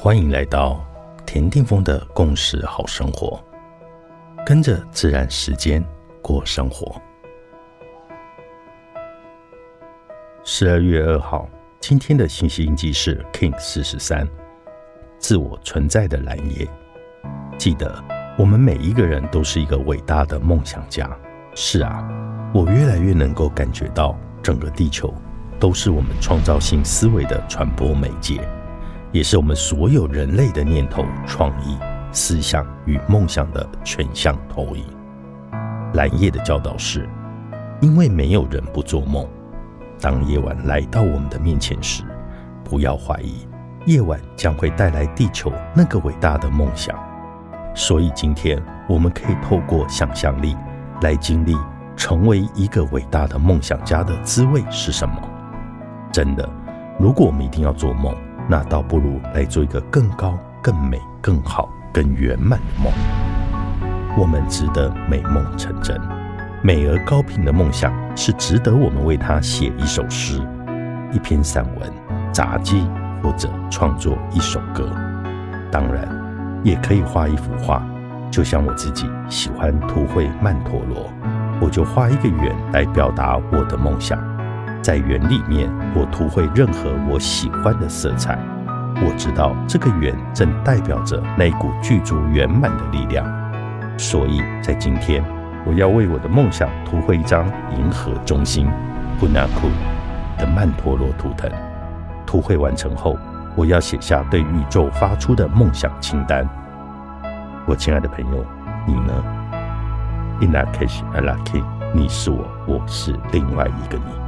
欢迎来到田定峰的共识好生活，跟着自然时间过生活。十二月二号，今天的信息印记是 King 四十三，自我存在的蓝叶。记得，我们每一个人都是一个伟大的梦想家。是啊，我越来越能够感觉到，整个地球都是我们创造性思维的传播媒介。也是我们所有人类的念头、创意、思想与梦想的全向投影。蓝叶的教导是：因为没有人不做梦。当夜晚来到我们的面前时，不要怀疑，夜晚将会带来地球那个伟大的梦想。所以今天我们可以透过想象力来经历成为一个伟大的梦想家的滋味是什么。真的，如果我们一定要做梦。那倒不如来做一个更高、更美、更好、更圆满的梦。我们值得美梦成真，美而高频的梦想是值得我们为它写一首诗、一篇散文、杂记，或者创作一首歌。当然，也可以画一幅画，就像我自己喜欢图绘曼陀罗，我就画一个圆来表达我的梦想。在圆里面，我涂绘任何我喜欢的色彩。我知道这个圆正代表着那股具足圆满的力量。所以在今天，我要为我的梦想涂绘一张银河中心 （Punaku） 的曼陀罗图腾。涂绘完成后，我要写下对宇宙发出的梦想清单。我亲爱的朋友，你呢？In that case, I like it。你是我，我是另外一个你。